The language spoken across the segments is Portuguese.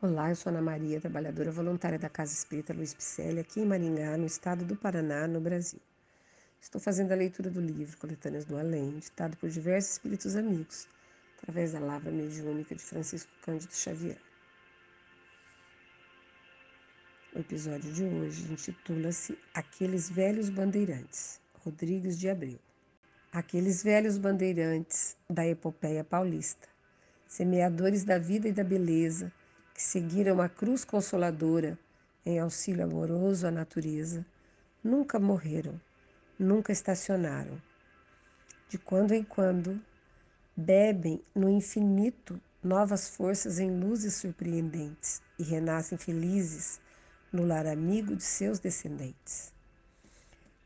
Olá, eu sou Ana Maria, trabalhadora voluntária da Casa Espírita Luiz Picelli, aqui em Maringá, no estado do Paraná, no Brasil. Estou fazendo a leitura do livro Coletâneas do Além, ditado por diversos espíritos amigos, através da lavra mediúnica de Francisco Cândido Xavier. O episódio de hoje intitula-se Aqueles Velhos Bandeirantes, Rodrigues de Abreu. Aqueles velhos bandeirantes da epopeia paulista, semeadores da vida e da beleza, que seguiram a cruz consoladora em auxílio amoroso à natureza, nunca morreram, nunca estacionaram. De quando em quando, bebem no infinito novas forças em luzes surpreendentes e renascem felizes no lar amigo de seus descendentes.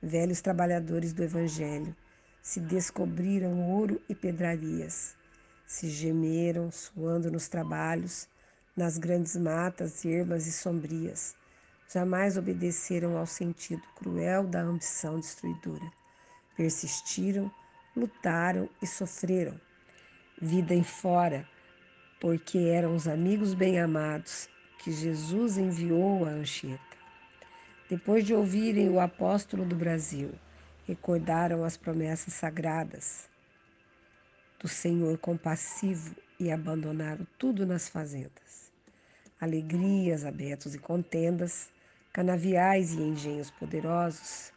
Velhos trabalhadores do Evangelho se descobriram ouro e pedrarias, se gemeram suando nos trabalhos nas grandes matas ermas e sombrias, jamais obedeceram ao sentido cruel da ambição destruidora. Persistiram, lutaram e sofreram. Vida em fora, porque eram os amigos bem-amados que Jesus enviou a Anchieta. Depois de ouvirem o apóstolo do Brasil, recordaram as promessas sagradas do Senhor compassivo e abandonaram tudo nas fazendas. Alegrias, abetos e contendas, canaviais e engenhos poderosos,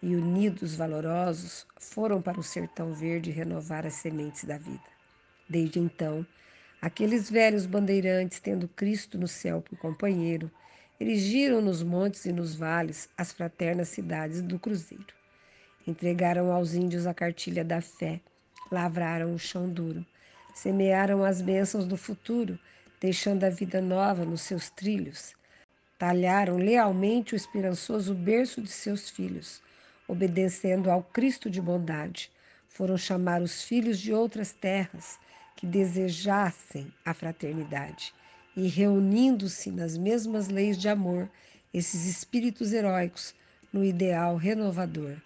e unidos valorosos foram para o sertão verde renovar as sementes da vida. Desde então, aqueles velhos bandeirantes, tendo Cristo no céu por companheiro, erigiram nos montes e nos vales as fraternas cidades do Cruzeiro. Entregaram aos índios a cartilha da fé, lavraram o chão duro, semearam as bênçãos do futuro, deixando a vida nova nos seus trilhos. Talharam lealmente o esperançoso berço de seus filhos, obedecendo ao Cristo de bondade. Foram chamar os filhos de outras terras que desejassem a fraternidade. E reunindo-se nas mesmas leis de amor, esses espíritos heróicos no ideal renovador.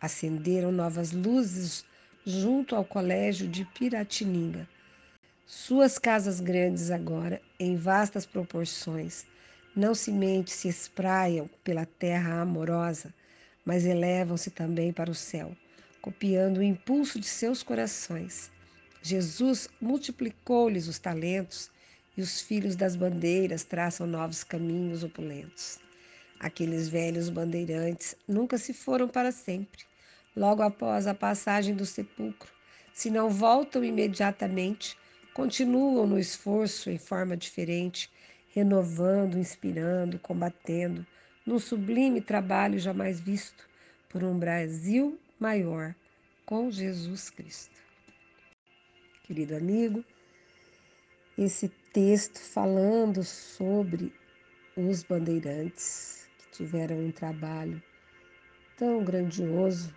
Acenderam novas luzes junto ao colégio de Piratininga. Suas casas grandes agora, em vastas proporções, não somente se espraiam pela terra amorosa, mas elevam-se também para o céu, copiando o impulso de seus corações. Jesus multiplicou-lhes os talentos e os filhos das bandeiras traçam novos caminhos opulentos. Aqueles velhos bandeirantes nunca se foram para sempre logo após a passagem do sepulcro. Se não voltam imediatamente, continuam no esforço em forma diferente, renovando, inspirando, combatendo, num sublime trabalho jamais visto por um Brasil maior com Jesus Cristo. Querido amigo, esse texto falando sobre os bandeirantes que tiveram um trabalho tão grandioso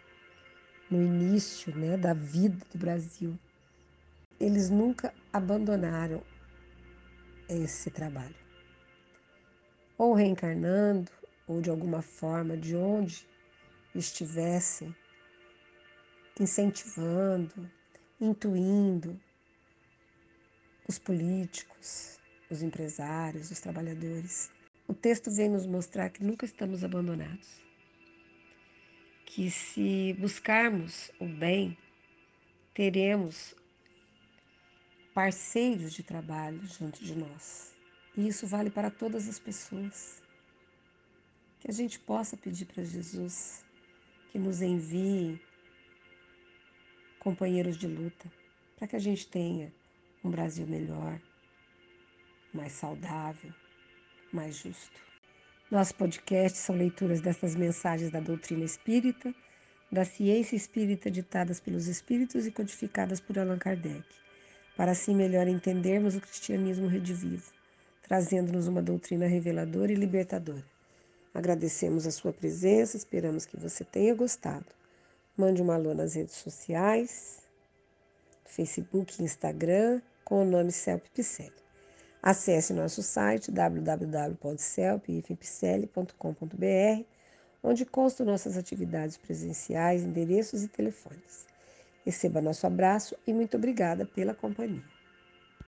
no início né, da vida do Brasil, eles nunca abandonaram esse trabalho. Ou reencarnando, ou de alguma forma, de onde estivessem, incentivando, intuindo os políticos, os empresários, os trabalhadores. O texto vem nos mostrar que nunca estamos abandonados que se buscarmos o bem, teremos parceiros de trabalho junto de nós. E isso vale para todas as pessoas. Que a gente possa pedir para Jesus que nos envie companheiros de luta, para que a gente tenha um Brasil melhor, mais saudável, mais justo. Nosso podcast são leituras dessas mensagens da doutrina espírita, da ciência espírita ditadas pelos espíritos e codificadas por Allan Kardec, para assim melhor entendermos o cristianismo redivivo, trazendo-nos uma doutrina reveladora e libertadora. Agradecemos a sua presença, esperamos que você tenha gostado. Mande uma alô nas redes sociais, Facebook e Instagram, com o nome Celpe Picelli. Acesse nosso site www.celpifmpcl.com.br, onde constam nossas atividades presenciais, endereços e telefones. Receba nosso abraço e muito obrigada pela companhia.